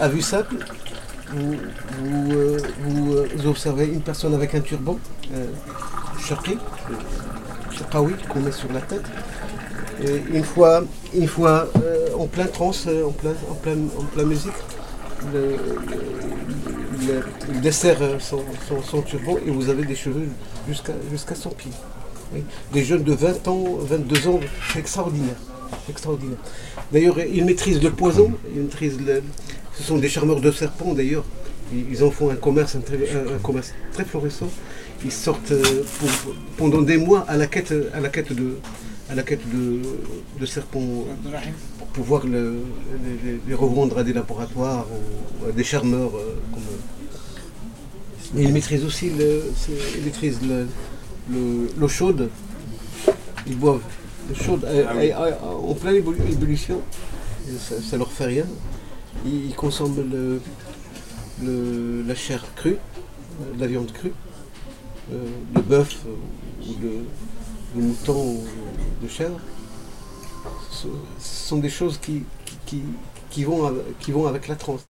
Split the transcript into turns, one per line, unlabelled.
à vue simple, vous, euh, euh, observez une personne avec un turban, euh, shirki, qu'on met sur la tête. Et une fois, une fois euh, en plein trance, euh, en plein, en plein, en plein musique, le, il dessert son, son- turban et vous avez des cheveux jusqu'à jusqu'à son pied. Des jeunes de 20 ans, 22 ans, c'est extraordinaire. Extraordinaire. D'ailleurs, ils maîtrisent le poison, ils maîtrisent le- ce sont des charmeurs de serpents d'ailleurs. Ils en font un commerce, un, très, un- un commerce très florissant. Ils sortent euh, pour- pendant des mois à la quête, à la quête de, à la quête de, de serpents pour pouvoir le- les, revendre à des laboratoires ou à des charmeurs. euh, comme, euh. Et ils maîtrisent aussi le, ils maîtrisent le- le- l'eau chaude. Ils boivent l'eau chaude à- à- à- en pleine ébulli- ébullition. Ça, ça leur fait rien. Ils, consomment le, le- la chair crue, euh, la viande crue, euh, le bœuf euh, ou le, le mouton ou le chèvre. Ce, sont des choses qui, qui, qui- vont, qui vont avec la transe.